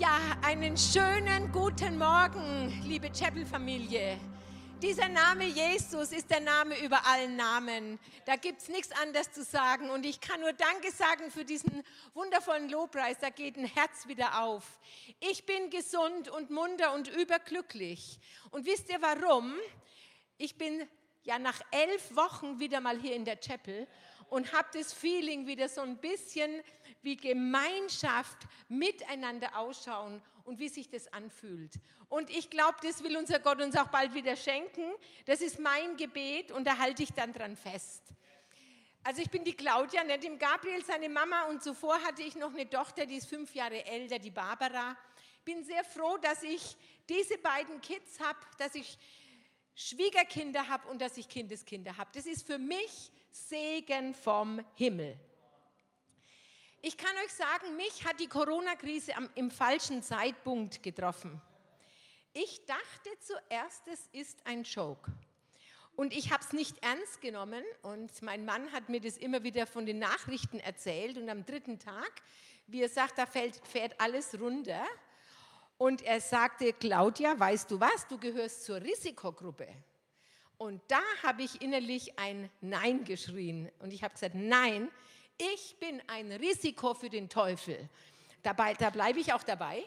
Ja, einen schönen guten Morgen, liebe Chapel-Familie. Dieser Name Jesus ist der Name über allen Namen. Da gibt es nichts anderes zu sagen. Und ich kann nur Danke sagen für diesen wundervollen Lobpreis. Da geht ein Herz wieder auf. Ich bin gesund und munter und überglücklich. Und wisst ihr warum? Ich bin ja nach elf Wochen wieder mal hier in der Chapel und habe das Feeling wieder so ein bisschen wie Gemeinschaft miteinander ausschauen und wie sich das anfühlt. Und ich glaube, das will unser Gott uns auch bald wieder schenken. Das ist mein Gebet und da halte ich dann dran fest. Also ich bin die Claudia, nicht dem Gabriel seine Mama und zuvor hatte ich noch eine Tochter, die ist fünf Jahre älter, die Barbara. Bin sehr froh, dass ich diese beiden Kids habe, dass ich Schwiegerkinder habe und dass ich Kindeskinder habe. Das ist für mich Segen vom Himmel. Ich kann euch sagen, mich hat die Corona-Krise im falschen Zeitpunkt getroffen. Ich dachte zuerst, es ist ein Joke. Und ich habe es nicht ernst genommen und mein Mann hat mir das immer wieder von den Nachrichten erzählt und am dritten Tag, wie er sagt, da fällt, fährt alles runter. Und er sagte, Claudia, weißt du was, du gehörst zur Risikogruppe. Und da habe ich innerlich ein Nein geschrien. Und ich habe gesagt, nein, ich bin ein Risiko für den Teufel. Dabei, da bleibe ich auch dabei.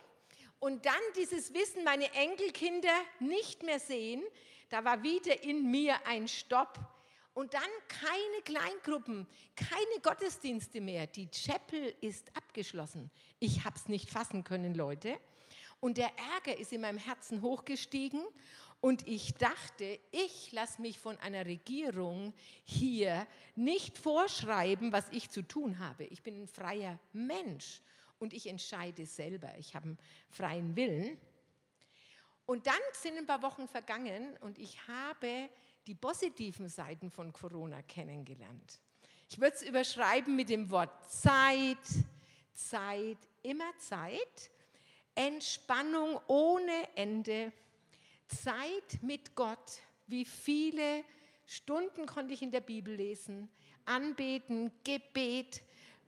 Und dann dieses Wissen, meine Enkelkinder nicht mehr sehen, da war wieder in mir ein Stopp. Und dann keine Kleingruppen, keine Gottesdienste mehr. Die Chapel ist abgeschlossen. Ich habe es nicht fassen können, Leute. Und der Ärger ist in meinem Herzen hochgestiegen. Und ich dachte, ich lasse mich von einer Regierung hier nicht vorschreiben, was ich zu tun habe. Ich bin ein freier Mensch und ich entscheide selber. Ich habe einen freien Willen. Und dann sind ein paar Wochen vergangen und ich habe die positiven Seiten von Corona kennengelernt. Ich würde es überschreiben mit dem Wort Zeit, Zeit, immer Zeit, Entspannung ohne Ende Zeit mit Gott. Wie viele Stunden konnte ich in der Bibel lesen? Anbeten, Gebet.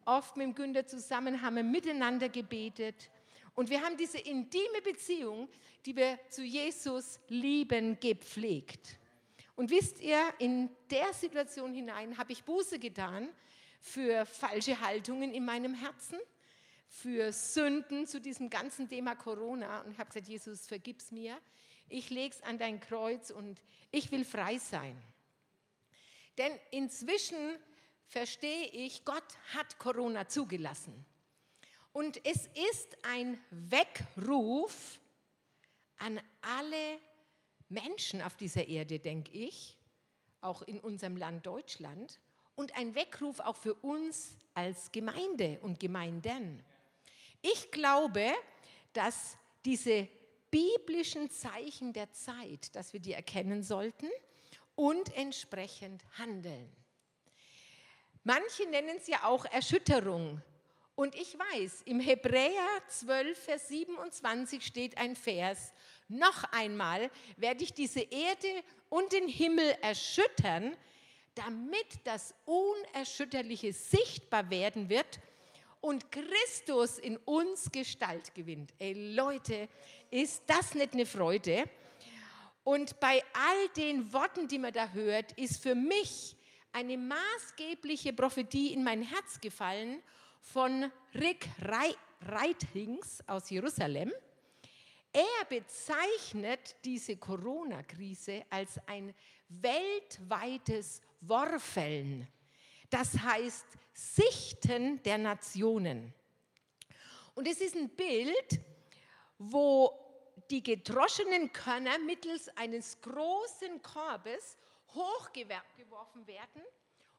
Oft mit dem Günther zusammen haben wir miteinander gebetet. Und wir haben diese intime Beziehung, die wir zu Jesus lieben, gepflegt. Und wisst ihr, in der Situation hinein habe ich Buße getan für falsche Haltungen in meinem Herzen, für Sünden zu diesem ganzen Thema Corona und habe gesagt, Jesus, vergib's mir ich lege es an dein Kreuz und ich will frei sein. Denn inzwischen verstehe ich, Gott hat Corona zugelassen. Und es ist ein Weckruf an alle Menschen auf dieser Erde, denke ich, auch in unserem Land Deutschland, und ein Weckruf auch für uns als Gemeinde und Gemeinden. Ich glaube, dass diese biblischen Zeichen der Zeit, dass wir die erkennen sollten und entsprechend handeln. Manche nennen es ja auch Erschütterung. Und ich weiß, im Hebräer 12, Vers 27 steht ein Vers, noch einmal werde ich diese Erde und den Himmel erschüttern, damit das Unerschütterliche sichtbar werden wird und Christus in uns Gestalt gewinnt. Ey Leute, ist das nicht eine Freude? Und bei all den Worten, die man da hört, ist für mich eine maßgebliche Prophetie in mein Herz gefallen von Rick Reitings aus Jerusalem. Er bezeichnet diese Corona-Krise als ein weltweites Worfeln. Das heißt, Sichten der Nationen. Und es ist ein Bild, wo die gedroschenen Körner mittels eines großen Korbes hochgeworfen werden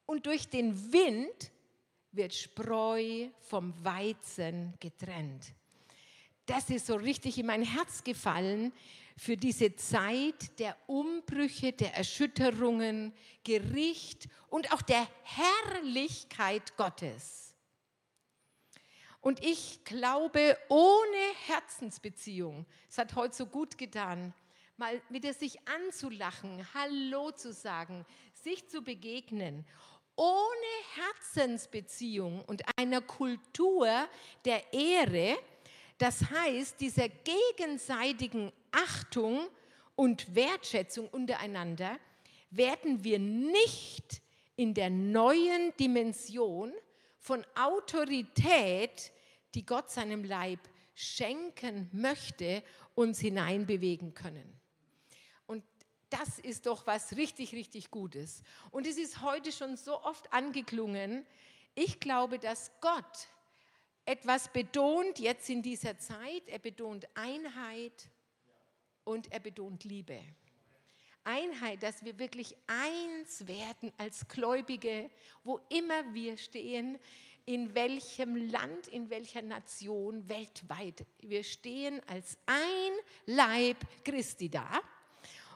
und durch den Wind wird Spreu vom Weizen getrennt. Das ist so richtig in mein Herz gefallen für diese Zeit der Umbrüche, der Erschütterungen, Gericht und auch der Herrlichkeit Gottes. Und ich glaube, ohne Herzensbeziehung, es hat heute so gut getan, mal wieder sich anzulachen, Hallo zu sagen, sich zu begegnen, ohne Herzensbeziehung und einer Kultur der Ehre, Das heißt, dieser gegenseitigen Achtung und Wertschätzung untereinander werden wir nicht in der neuen Dimension von Autorität, die Gott seinem Leib schenken möchte, uns hineinbewegen können. Und das ist doch was richtig, richtig Gutes. Und es ist heute schon so oft angeklungen. Ich glaube, dass Gott etwas betont jetzt in dieser Zeit. Er betont Einheit und er betont Liebe. Einheit, dass wir wirklich eins werden als Gläubige, wo immer wir stehen, in welchem Land, in welcher Nation weltweit. Wir stehen als ein Leib Christi da.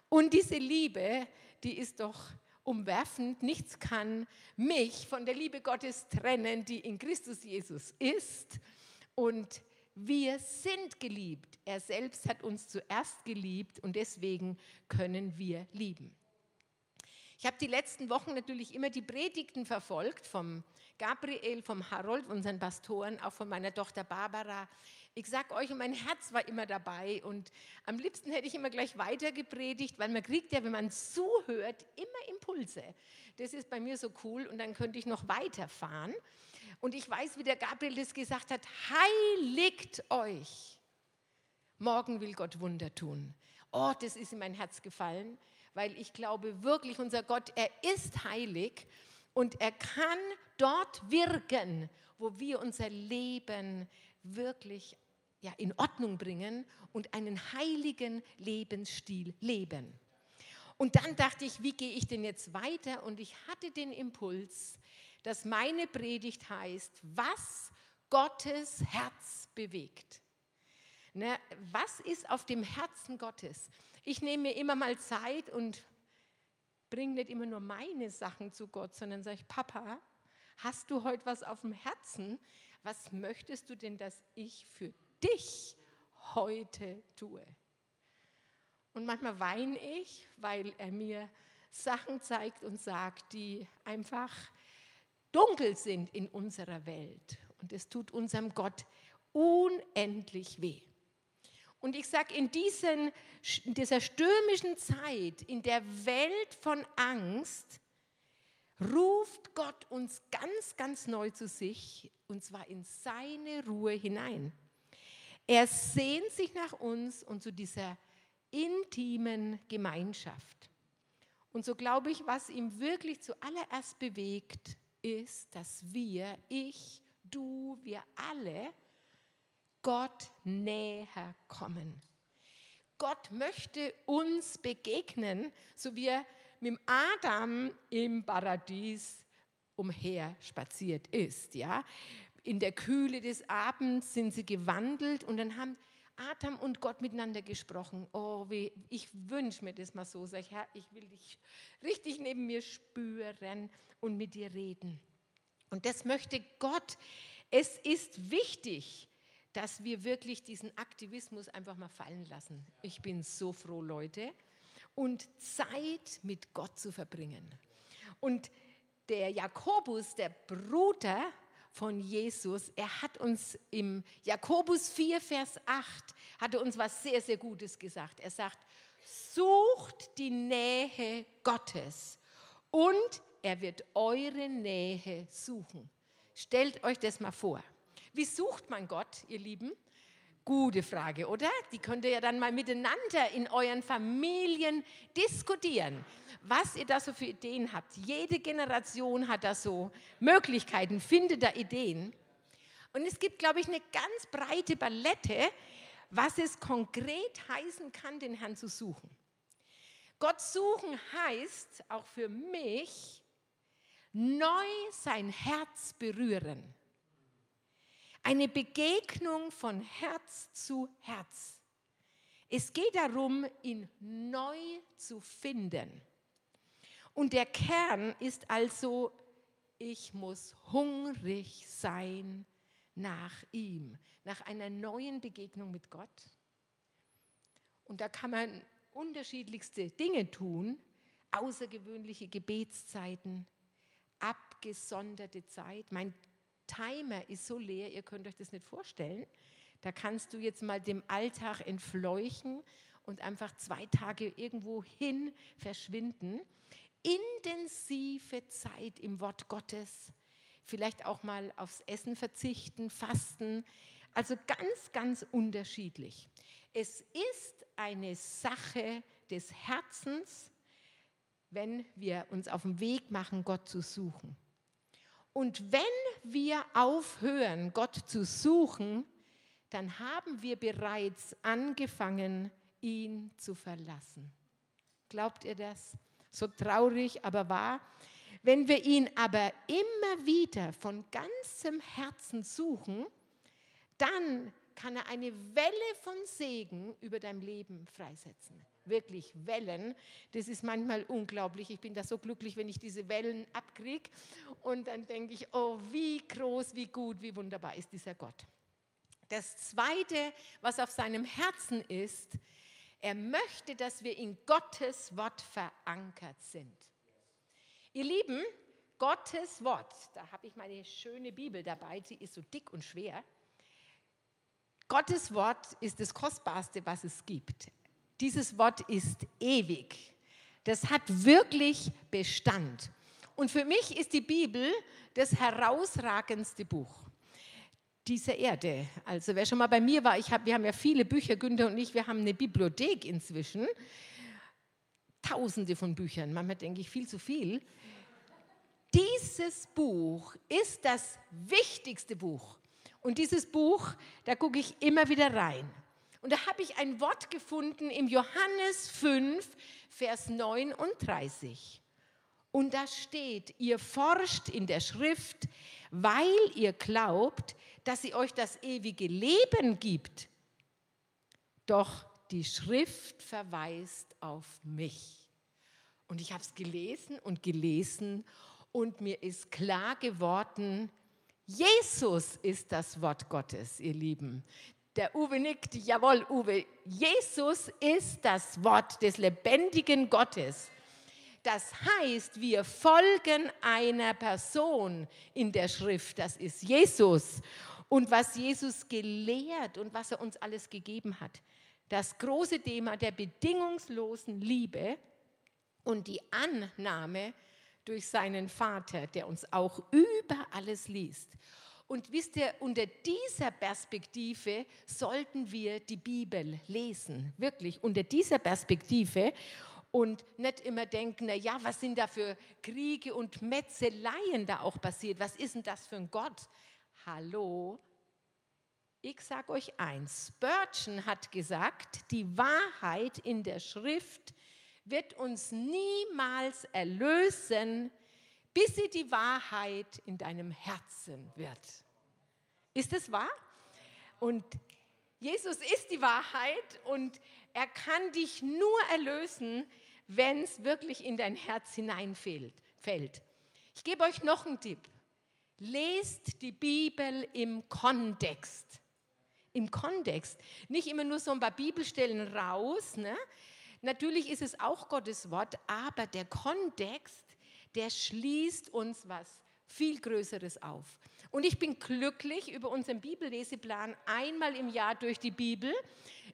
Und diese Liebe, die ist doch umwerfend. Nichts kann mich von der Liebe Gottes trennen, die in Christus Jesus ist. Und wir sind geliebt. Er selbst hat uns zuerst geliebt und deswegen können wir lieben. Ich habe die letzten Wochen natürlich immer die Predigten verfolgt vom Gabriel, vom Harold, unseren Pastoren, auch von meiner Tochter Barbara. Ich sage euch, mein Herz war immer dabei und am liebsten hätte ich immer gleich weiter gepredigt, weil man kriegt ja, wenn man zuhört, immer Impulse. Das ist bei mir so cool und dann könnte ich noch weiterfahren. Und ich weiß, wie der Gabriel das gesagt hat, heiligt euch. Morgen will Gott Wunder tun. Oh, das ist in mein Herz gefallen, weil ich glaube wirklich, unser Gott, er ist heilig und er kann dort wirken, wo wir unser Leben wirklich ja, in Ordnung bringen und einen heiligen Lebensstil leben. Und dann dachte ich, wie gehe ich denn jetzt weiter? Und ich hatte den Impuls, dass meine Predigt heißt, was Gottes Herz bewegt. Ne, was ist auf dem Herzen Gottes? Ich nehme mir immer mal Zeit und bringe nicht immer nur meine Sachen zu Gott, sondern sage Papa, hast du heute was auf dem Herzen? Was möchtest du denn, dass ich für dich heute tue? Und manchmal weine ich, weil er mir Sachen zeigt und sagt, die einfach dunkel sind in unserer Welt. Und es tut unserem Gott unendlich weh. Und ich sage, in, in dieser stürmischen Zeit, in der Welt von Angst, ruft Gott uns ganz, ganz neu zu sich, und zwar in seine Ruhe hinein. Er sehnt sich nach uns und zu dieser intimen Gemeinschaft. Und so glaube ich, was ihm wirklich zuallererst bewegt, ist, dass wir, ich, du, wir alle, Gott näher kommen. Gott möchte uns begegnen, so wie er mit Adam im Paradies umher spaziert ist. Ja? In der Kühle des Abends sind sie gewandelt und dann haben Adam und Gott miteinander gesprochen. Oh, wie, ich wünsche mir das mal so. Sag ich, Herr, ich will dich richtig neben mir spüren und mit dir reden. Und das möchte Gott. Es ist wichtig, dass wir wirklich diesen Aktivismus einfach mal fallen lassen. Ich bin so froh, Leute. Und Zeit mit Gott zu verbringen. Und der Jakobus, der Bruder von Jesus, er hat uns im Jakobus 4, Vers 8, hatte uns was sehr, sehr Gutes gesagt. Er sagt, sucht die Nähe Gottes und er wird eure Nähe suchen. Stellt euch das mal vor. Wie sucht man Gott, ihr Lieben? Gute Frage, oder? Die könnt ihr ja dann mal miteinander in euren Familien diskutieren, was ihr da so für Ideen habt. Jede Generation hat da so Möglichkeiten, findet da Ideen. Und es gibt, glaube ich, eine ganz breite Palette, was es konkret heißen kann, den Herrn zu suchen. Gott suchen heißt auch für mich, neu sein Herz berühren. Eine Begegnung von Herz zu Herz. Es geht darum, ihn neu zu finden. Und der Kern ist also, ich muss hungrig sein nach ihm, nach einer neuen Begegnung mit Gott. Und da kann man unterschiedlichste Dinge tun, außergewöhnliche Gebetszeiten, abgesonderte Zeit. Mein Timer ist so leer, ihr könnt euch das nicht vorstellen. Da kannst du jetzt mal dem Alltag entfleuchen und einfach zwei Tage irgendwo hin verschwinden. Intensive Zeit im Wort Gottes. Vielleicht auch mal aufs Essen verzichten, fasten. Also ganz, ganz unterschiedlich. Es ist eine Sache des Herzens, wenn wir uns auf den Weg machen, Gott zu suchen. Und wenn wir aufhören, Gott zu suchen, dann haben wir bereits angefangen, ihn zu verlassen. Glaubt ihr das? So traurig, aber wahr. Wenn wir ihn aber immer wieder von ganzem Herzen suchen, dann kann er eine Welle von Segen über dein Leben freisetzen. Wirklich Wellen. Das ist manchmal unglaublich. Ich bin da so glücklich, wenn ich diese Wellen abkriege. Und dann denke ich, oh, wie groß, wie gut, wie wunderbar ist dieser Gott. Das Zweite, was auf seinem Herzen ist, er möchte, dass wir in Gottes Wort verankert sind. Ihr Lieben, Gottes Wort, da habe ich meine schöne Bibel dabei, sie ist so dick und schwer. Gottes Wort ist das Kostbarste, was es gibt. Dieses Wort ist ewig. Das hat wirklich Bestand. Und für mich ist die Bibel das herausragendste Buch dieser Erde. Also wer schon mal bei mir war, ich hab, wir haben ja viele Bücher, Günther und ich, wir haben eine Bibliothek inzwischen. Tausende von Büchern, manchmal denke ich viel zu viel. Dieses Buch ist das wichtigste Buch und dieses Buch, da gucke ich immer wieder rein. Und da habe ich ein Wort gefunden im Johannes 5, Vers 39. Und da steht, ihr forscht in der Schrift, weil ihr glaubt, dass sie euch das ewige Leben gibt. Doch die Schrift verweist auf mich. Und ich habe es gelesen und gelesen und mir ist klar geworden, Jesus ist das Wort Gottes, ihr Lieben. Der Uwe nickt, jawohl, Uwe. Jesus ist das Wort des lebendigen Gottes. Das heißt, wir folgen einer Person in der Schrift, das ist Jesus. Und was Jesus gelehrt und was er uns alles gegeben hat. Das große Thema der bedingungslosen Liebe und die Annahme durch seinen Vater, der uns auch über alles liest. Und wisst ihr, unter dieser Perspektive sollten wir die Bibel lesen, wirklich unter dieser Perspektive und nicht immer denken, na ja, was sind da für Kriege und Metzeleien da auch passiert? Was ist denn das für ein Gott? Hallo? Ich sage euch eins, Spurgeon hat gesagt, die Wahrheit in der Schrift wird uns niemals erlösen, bis sie die Wahrheit in deinem Herzen wird. Ist es wahr? Und Jesus ist die Wahrheit und er kann dich nur erlösen, wenn es wirklich in dein Herz hineinfällt. Ich gebe euch noch einen Tipp. Lest die Bibel im Kontext. Im Kontext. Nicht immer nur so ein paar Bibelstellen raus. Ne? Natürlich ist es auch Gottes Wort, aber der Kontext der schließt uns was viel Größeres auf. Und ich bin glücklich über unseren Bibelleseplan einmal im Jahr durch die Bibel.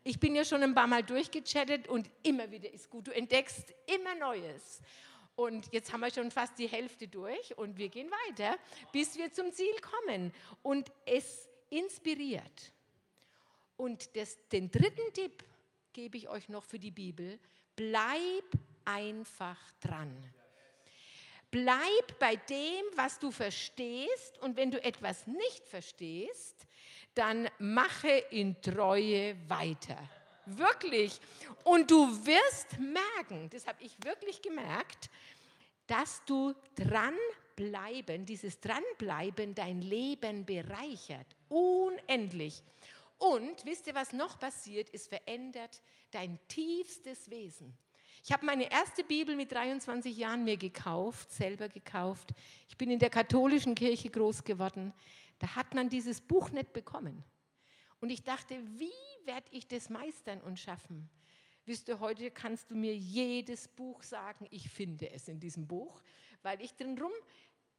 Ich bin ja schon ein paar Mal durchgechattet und immer wieder ist gut. Du entdeckst immer Neues. Und jetzt haben wir schon fast die Hälfte durch und wir gehen weiter, bis wir zum Ziel kommen. Und es inspiriert. Und das, den dritten Tipp gebe ich euch noch für die Bibel. Bleib einfach dran. Bleib bei dem, was du verstehst und wenn du etwas nicht verstehst, dann mache in Treue weiter. Wirklich. Und du wirst merken, das habe ich wirklich gemerkt, dass du dranbleiben, dieses Dranbleiben dein Leben bereichert. Unendlich. Und wisst ihr, was noch passiert? Es verändert dein tiefstes Wesen. Ich habe meine erste Bibel mit 23 Jahren mir gekauft, selber gekauft. Ich bin in der katholischen Kirche groß geworden. Da hat man dieses Buch nicht bekommen. Und ich dachte, wie werde ich das meistern und schaffen? Wisst ihr, heute kannst du mir jedes Buch sagen, ich finde es in diesem Buch, weil ich drin rum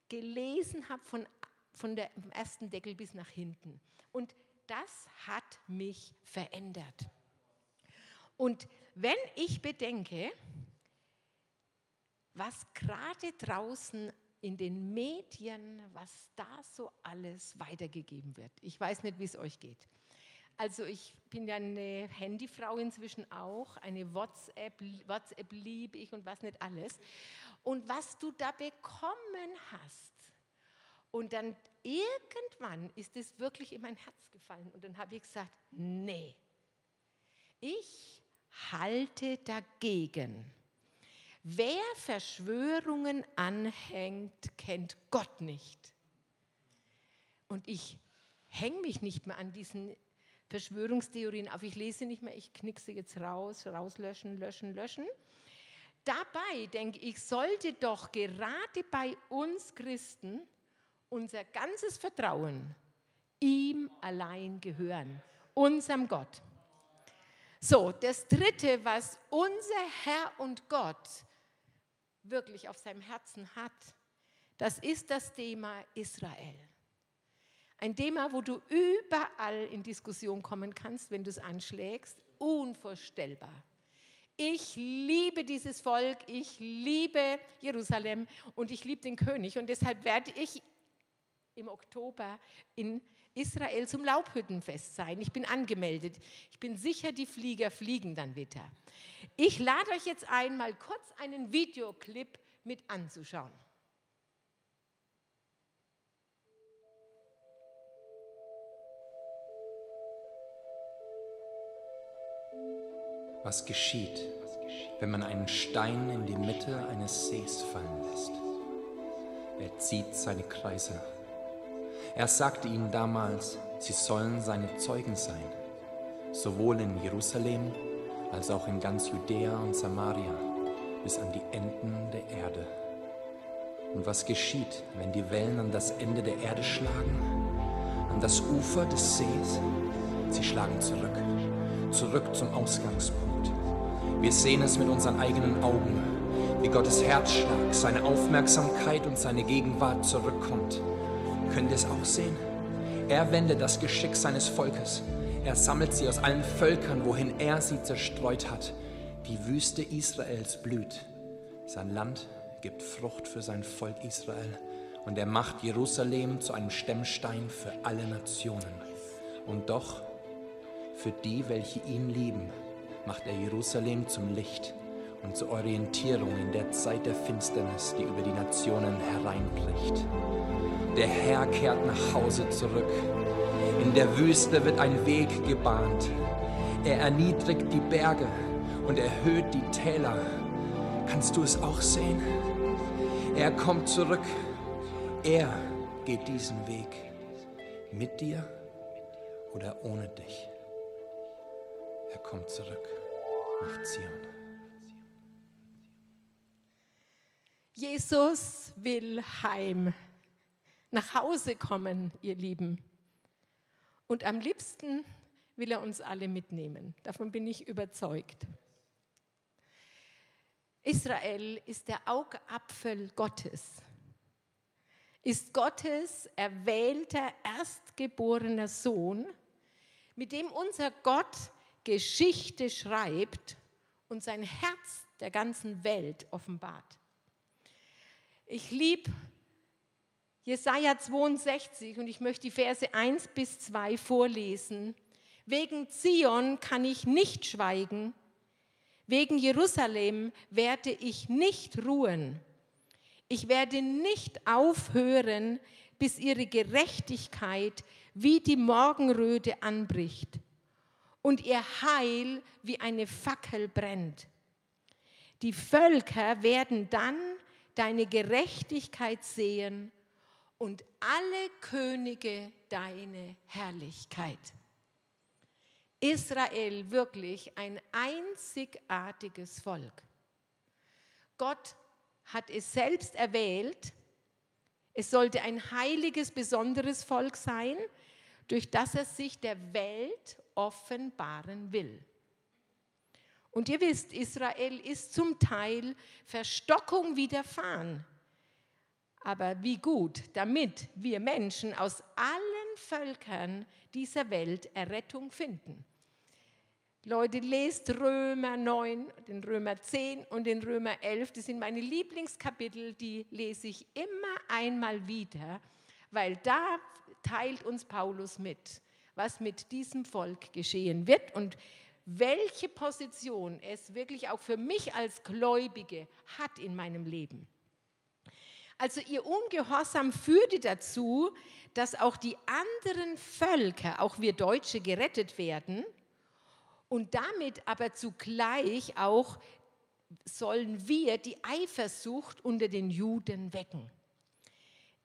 gelesen habe von, von der ersten Deckel bis nach hinten. Und das hat mich verändert. Und wenn ich bedenke, was gerade draußen in den Medien, was da so alles weitergegeben wird. Ich weiß nicht, wie es euch geht. Also ich bin ja eine Handyfrau inzwischen auch, eine WhatsApp, WhatsApp liebe ich und was nicht alles. Und was du da bekommen hast. Und dann irgendwann ist es wirklich in mein Herz gefallen. Und dann habe ich gesagt, nee, ich halte dagegen. Wer Verschwörungen anhängt, kennt Gott nicht. Und ich hänge mich nicht mehr an diesen Verschwörungstheorien auf. Ich lese nicht mehr, ich knickse jetzt raus, rauslöschen, löschen, löschen. Dabei denke ich, sollte doch gerade bei uns Christen unser ganzes Vertrauen ihm allein gehören, unserem Gott. So, das Dritte, was unser Herr und Gott wirklich auf seinem Herzen hat, das ist das Thema Israel. Ein Thema, wo du überall in Diskussion kommen kannst, wenn du es anschlägst. Unvorstellbar. Ich liebe dieses Volk, ich liebe Jerusalem und ich liebe den König. Und deshalb werde ich im Oktober in Israel zum Laubhüttenfest sein. Ich bin angemeldet. Ich bin sicher, die Flieger fliegen dann wieder. Ich lade euch jetzt ein, mal kurz einen Videoclip mit anzuschauen. Was geschieht, wenn man einen Stein in die Mitte eines Sees fallen lässt? Er zieht seine Kreise. Er sagte ihnen damals, sie sollen seine Zeugen sein, sowohl in Jerusalem als auch in ganz Judäa und Samaria bis an die Enden der Erde. Und was geschieht, wenn die Wellen an das Ende der Erde schlagen, an das Ufer des Sees? Sie schlagen zurück, zurück zum Ausgangspunkt. Wir sehen es mit unseren eigenen Augen, wie Gottes Herzschlag, seine Aufmerksamkeit und seine Gegenwart zurückkommt. Könnt ihr es auch sehen? Er wendet das Geschick seines Volkes er sammelt sie aus allen Völkern, wohin er sie zerstreut hat. Die Wüste Israels blüht. Sein Land gibt Frucht für sein Volk Israel. Und er macht Jerusalem zu einem Stemmstein für alle Nationen. Und doch, für die, welche ihn lieben, macht er Jerusalem zum Licht und zur Orientierung in der Zeit der Finsternis, die über die Nationen hereinbricht. Der Herr kehrt nach Hause zurück in der Wüste wird ein Weg gebahnt. Er erniedrigt die Berge und erhöht die Täler. Kannst du es auch sehen? Er kommt zurück. Er geht diesen Weg. Mit dir oder ohne dich. Er kommt zurück nach Zion. Jesus will heim, nach Hause kommen, ihr Lieben. Und am liebsten will er uns alle mitnehmen. Davon bin ich überzeugt. Israel ist der Augapfel Gottes, ist Gottes erwählter, erstgeborener Sohn, mit dem unser Gott Geschichte schreibt und sein Herz der ganzen Welt offenbart. Ich liebe Jesaja 62 und ich möchte die Verse 1 bis 2 vorlesen. Wegen Zion kann ich nicht schweigen, wegen Jerusalem werde ich nicht ruhen. Ich werde nicht aufhören, bis ihre Gerechtigkeit wie die Morgenröte anbricht und ihr Heil wie eine Fackel brennt. Die Völker werden dann deine Gerechtigkeit sehen und alle Könige deine Herrlichkeit. Israel wirklich ein einzigartiges Volk. Gott hat es selbst erwählt. Es sollte ein heiliges, besonderes Volk sein, durch das er sich der Welt offenbaren will. Und ihr wisst, Israel ist zum Teil Verstockung widerfahren. Aber wie gut, damit wir Menschen aus allen Völkern dieser Welt Errettung finden. Leute, lest Römer 9, den Römer 10 und den Römer 11. Das sind meine Lieblingskapitel, die lese ich immer einmal wieder, weil da teilt uns Paulus mit, was mit diesem Volk geschehen wird und welche Position es wirklich auch für mich als Gläubige hat in meinem Leben. Also ihr Ungehorsam führte dazu, dass auch die anderen Völker, auch wir Deutsche, gerettet werden – und damit aber zugleich auch sollen wir die Eifersucht unter den Juden wecken.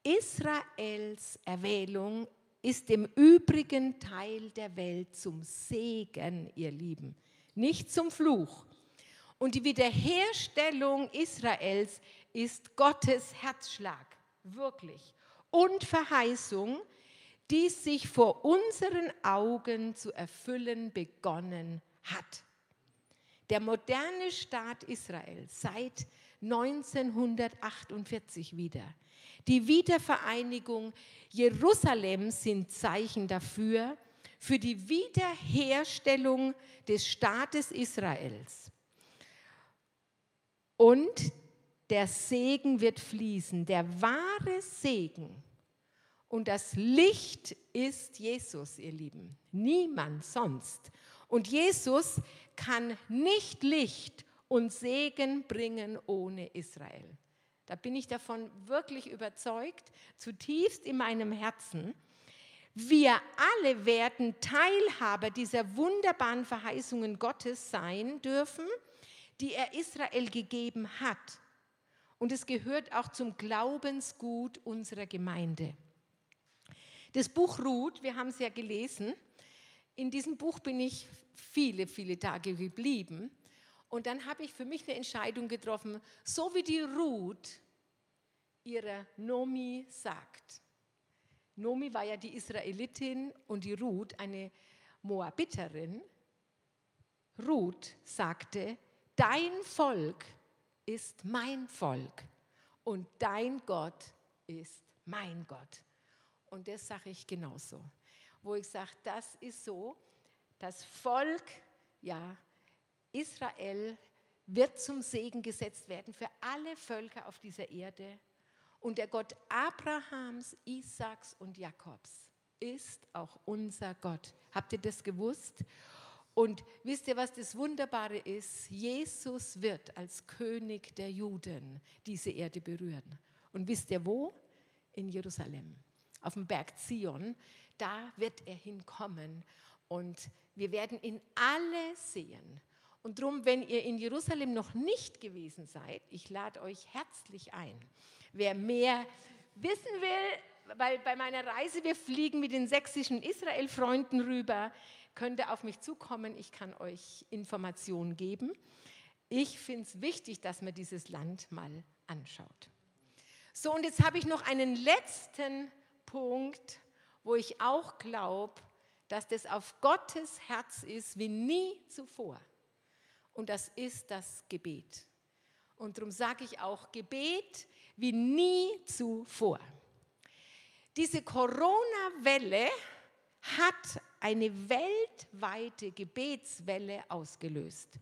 Israels Erwählung ist dem übrigen Teil der Welt zum Segen, ihr Lieben, nicht zum Fluch. Und die Wiederherstellung Israels ist Gottes Herzschlag, wirklich. Und Verheißung, die sich vor unseren Augen zu erfüllen begonnen hat. Der moderne Staat Israel seit 1948 wieder. Die Wiedervereinigung Jerusalems sind Zeichen dafür, für die Wiederherstellung des Staates Israels. Und der Segen wird fließen, der wahre Segen und das Licht ist Jesus, ihr Lieben. Niemand sonst. Und Jesus kann nicht Licht und Segen bringen ohne Israel. Da bin ich davon wirklich überzeugt, zutiefst in meinem Herzen. Wir alle werden Teilhaber dieser wunderbaren Verheißungen Gottes sein dürfen, die er Israel gegeben hat. Und es gehört auch zum Glaubensgut unserer Gemeinde. Das Buch Ruth, wir haben es ja gelesen, in diesem Buch bin ich viele, viele Tage geblieben. Und dann habe ich für mich eine Entscheidung getroffen, so wie die Ruth ihrer Nomi sagt. Nomi war ja die Israelitin und die Ruth eine Moabiterin. Ruth sagte, dein Volk ist mein Volk und dein Gott ist mein Gott. Und das sage ich genauso. Wo ich sage, das ist so, das Volk, ja, Israel wird zum Segen gesetzt werden für alle Völker auf dieser Erde. Und der Gott Abrahams, Isaaks und Jakobs ist auch unser Gott. Habt ihr das gewusst? Und wisst ihr, was das Wunderbare ist? Jesus wird als König der Juden diese Erde berühren. Und wisst ihr wo? In Jerusalem auf dem Berg Zion, da wird er hinkommen und wir werden ihn alle sehen. Und darum, wenn ihr in Jerusalem noch nicht gewesen seid, ich lade euch herzlich ein. Wer mehr wissen will, weil bei meiner Reise, wir fliegen mit den sächsischen Israel-Freunden rüber, könnt ihr auf mich zukommen. Ich kann euch Informationen geben. Ich finde es wichtig, dass man dieses Land mal anschaut. So, und jetzt habe ich noch einen letzten Punkt, wo ich auch glaube, dass das auf Gottes Herz ist wie nie zuvor. Und das ist das Gebet. Und darum sage ich auch Gebet wie nie zuvor. Diese Corona-Welle hat eine weltweite Gebetswelle ausgelöst.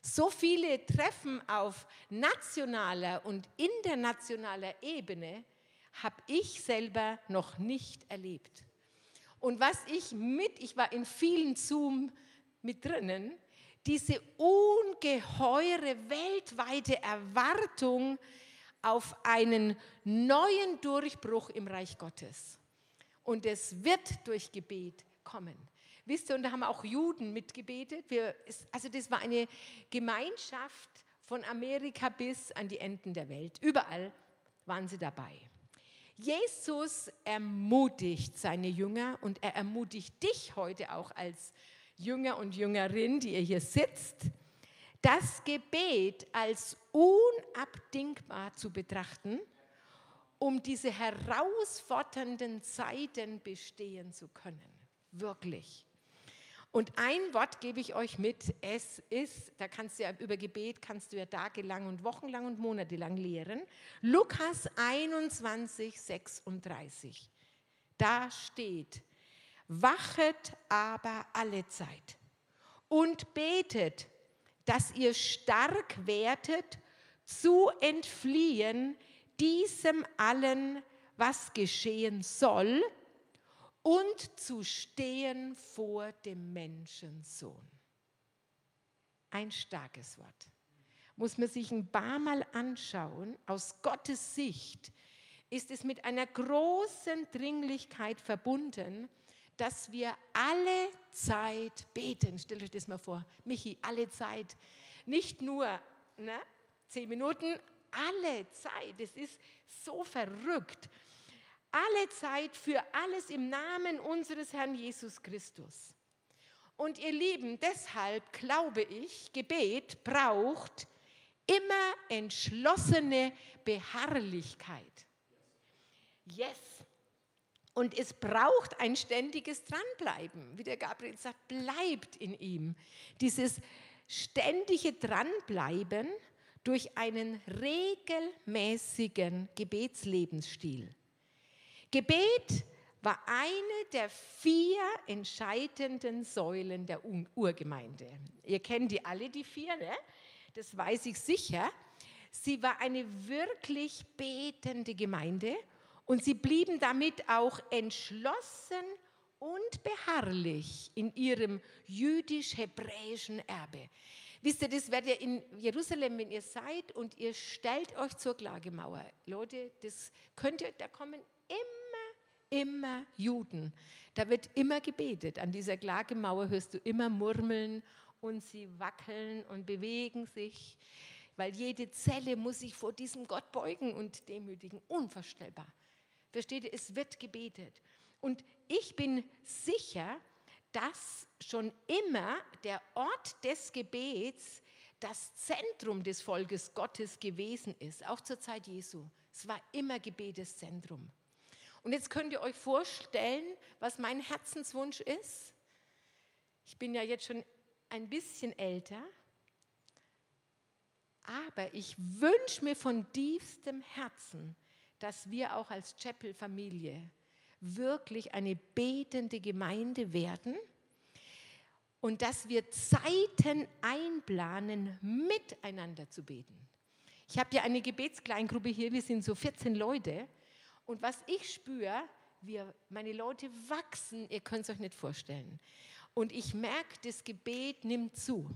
So viele Treffen auf nationaler und internationaler Ebene habe ich selber noch nicht erlebt. Und was ich mit, ich war in vielen Zoom mit drinnen, diese ungeheure weltweite Erwartung auf einen neuen Durchbruch im Reich Gottes. Und es wird durch Gebet kommen. Wisst ihr, und da haben auch Juden mitgebetet. Wir, also das war eine Gemeinschaft von Amerika bis an die Enden der Welt. Überall waren sie dabei. Jesus ermutigt seine Jünger und er ermutigt dich heute auch als Jünger und Jüngerin, die ihr hier sitzt, das Gebet als unabdingbar zu betrachten, um diese herausfordernden Zeiten bestehen zu können. Wirklich. Und ein Wort gebe ich euch mit. Es ist, da kannst du ja über Gebet, kannst du ja tagelang und wochenlang und monatelang lehren. Lukas 21, 36. Da steht, wachet aber alle Zeit und betet, dass ihr stark werdet, zu entfliehen diesem allen, was geschehen soll, und zu stehen vor dem Menschensohn. Ein starkes Wort. Muss man sich ein paar Mal anschauen, aus Gottes Sicht ist es mit einer großen Dringlichkeit verbunden, dass wir alle Zeit beten. Stellt euch das mal vor, Michi, alle Zeit. Nicht nur ne, zehn Minuten, alle Zeit. Es ist so verrückt. Alle Zeit für alles im Namen unseres Herrn Jesus Christus. Und ihr Lieben, deshalb glaube ich, Gebet braucht immer entschlossene Beharrlichkeit. Yes. Und es braucht ein ständiges Dranbleiben. Wie der Gabriel sagt, bleibt in ihm. Dieses ständige Dranbleiben durch einen regelmäßigen Gebetslebensstil. Gebet war eine der vier entscheidenden Säulen der Urgemeinde. Ihr kennt die alle, die vier, ne? das weiß ich sicher. Sie war eine wirklich betende Gemeinde und sie blieben damit auch entschlossen und beharrlich in ihrem jüdisch-hebräischen Erbe. Wisst ihr, das werdet ihr in Jerusalem, wenn ihr seid und ihr stellt euch zur Klagemauer. Leute, das könnt ihr, da kommen immer, immer Juden. Da wird immer gebetet. An dieser Klagemauer hörst du immer Murmeln und sie wackeln und bewegen sich, weil jede Zelle muss sich vor diesem Gott beugen und demütigen. Unvorstellbar. Versteht ihr? Es wird gebetet. Und ich bin sicher, dass schon immer der Ort des Gebets das Zentrum des Volkes Gottes gewesen ist, auch zur Zeit Jesu. Es war immer Gebeteszentrum. Und jetzt könnt ihr euch vorstellen, was mein Herzenswunsch ist. Ich bin ja jetzt schon ein bisschen älter, aber ich wünsche mir von tiefstem Herzen, dass wir auch als Chapel-Familie wirklich eine betende Gemeinde werden und dass wir Zeiten einplanen, miteinander zu beten. Ich habe ja eine Gebetskleingruppe hier, wir sind so 14 Leute und was ich spüre, wir, meine Leute wachsen, ihr könnt es euch nicht vorstellen. Und ich merke, das Gebet nimmt zu.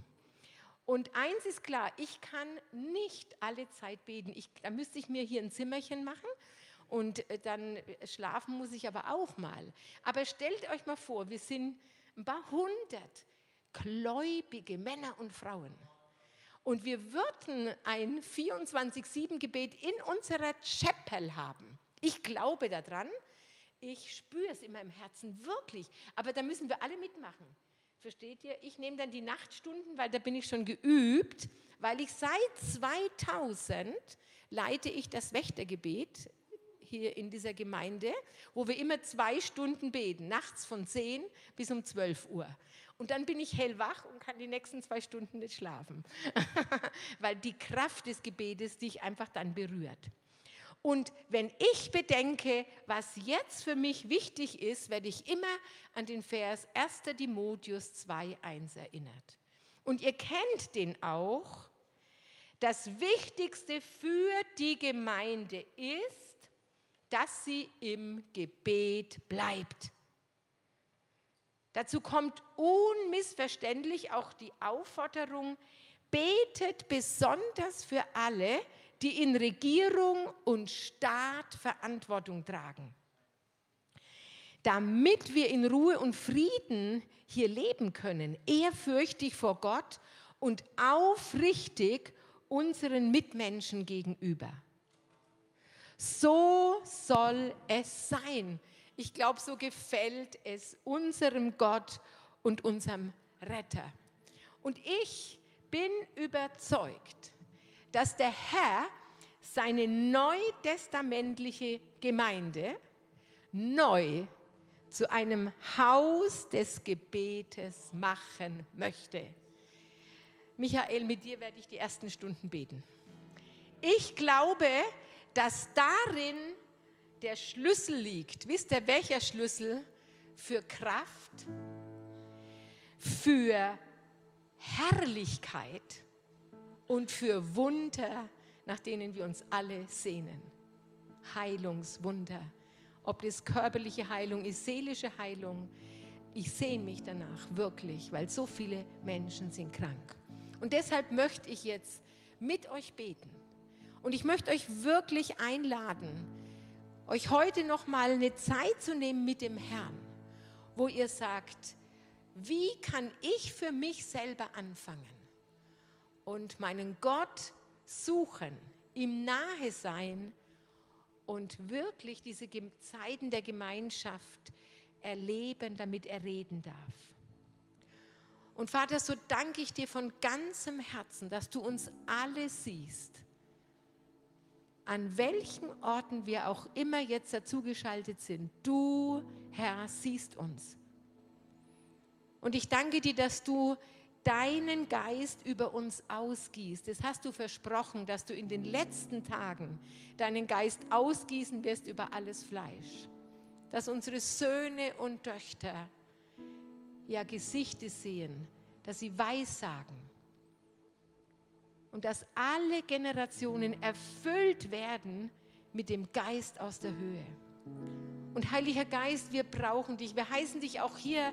Und eins ist klar, ich kann nicht alle Zeit beten. Ich, da müsste ich mir hier ein Zimmerchen machen und äh, dann schlafen muss ich aber auch mal. Aber stellt euch mal vor, wir sind ein paar hundert gläubige Männer und Frauen. Und wir würden ein 24-7-Gebet in unserer Chapel haben. Ich glaube daran. Ich spüre es in meinem Herzen wirklich. Aber da müssen wir alle mitmachen. Versteht ihr? Ich nehme dann die Nachtstunden, weil da bin ich schon geübt, weil ich seit 2000 leite ich das Wächtergebet hier in dieser Gemeinde, wo wir immer zwei Stunden beten, nachts von 10 bis um 12 Uhr. Und dann bin ich hellwach und kann die nächsten zwei Stunden nicht schlafen, weil die Kraft des Gebetes dich einfach dann berührt. Und wenn ich bedenke, was jetzt für mich wichtig ist, werde ich immer an den Vers 1. Timotheus 2.1 erinnert. Und ihr kennt den auch. Das Wichtigste für die Gemeinde ist, dass sie im Gebet bleibt. Dazu kommt unmissverständlich auch die Aufforderung, betet besonders für alle, die in Regierung und Staat Verantwortung tragen. Damit wir in Ruhe und Frieden hier leben können, ehrfürchtig vor Gott und aufrichtig unseren Mitmenschen gegenüber. So soll es sein. Ich glaube, so gefällt es unserem Gott und unserem Retter. Und ich bin überzeugt, dass der Herr seine neutestamentliche Gemeinde neu zu einem Haus des Gebetes machen möchte. Michael, mit dir werde ich die ersten Stunden beten. Ich glaube, dass darin der Schlüssel liegt. Wisst ihr, welcher Schlüssel? Für Kraft, für Herrlichkeit und für Wunder, nach denen wir uns alle sehnen. Heilungswunder. Ob das körperliche Heilung ist, seelische Heilung. Ich sehne mich danach wirklich, weil so viele Menschen sind krank. Und deshalb möchte ich jetzt mit euch beten. Und ich möchte euch wirklich einladen, euch heute noch mal eine Zeit zu nehmen mit dem Herrn, wo ihr sagt, wie kann ich für mich selber anfangen und meinen Gott suchen, ihm nahe sein und wirklich diese Zeiten der Gemeinschaft erleben, damit er reden darf. Und Vater, so danke ich dir von ganzem Herzen, dass du uns alle siehst, an welchen Orten wir auch immer jetzt dazugeschaltet sind. Du, Herr, siehst uns. Und ich danke dir, dass du deinen Geist über uns ausgießt. Das hast du versprochen, dass du in den letzten Tagen deinen Geist ausgießen wirst über alles Fleisch. Dass unsere Söhne und Töchter ja Gesichter sehen, dass sie Weissagen und dass alle Generationen erfüllt werden mit dem Geist aus der Höhe. Und Heiliger Geist, wir brauchen dich. Wir heißen dich auch hier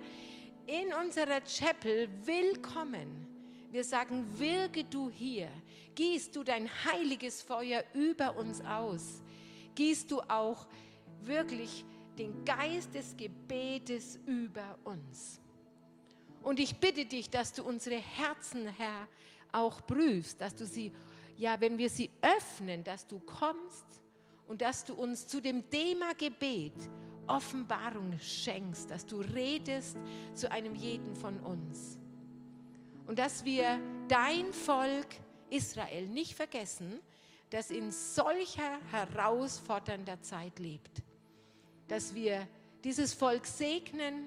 in unserer Chapel willkommen. Wir sagen, wirke du hier, gießt du dein heiliges Feuer über uns aus, gießt du auch wirklich den Geist des Gebetes über uns. Und ich bitte dich, dass du unsere Herzen, Herr, auch prüfst, dass du sie, ja, wenn wir sie öffnen, dass du kommst und dass du uns zu dem Thema Gebet Offenbarung schenkst, dass du redest zu einem jeden von uns. Und dass wir dein Volk Israel nicht vergessen, das in solcher herausfordernder Zeit lebt. Dass wir dieses Volk segnen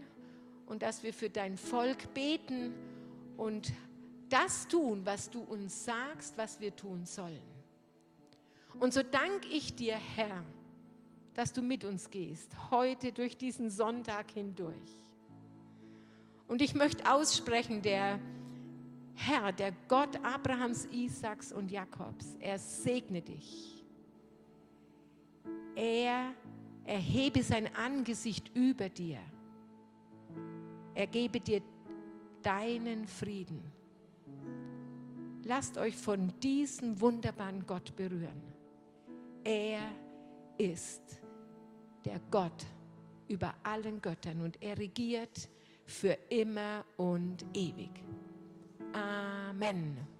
und dass wir für dein Volk beten und das tun, was du uns sagst, was wir tun sollen. Und so danke ich dir, Herr, dass du mit uns gehst, heute durch diesen Sonntag hindurch. Und ich möchte aussprechen, der Herr, der Gott Abrahams, Isaaks und Jakobs, er segne dich. Er erhebe sein Angesicht über dir. Er gebe dir deinen Frieden. Lasst euch von diesem wunderbaren Gott berühren. Er ist der Gott über allen Göttern und er regiert für immer und ewig. Amen.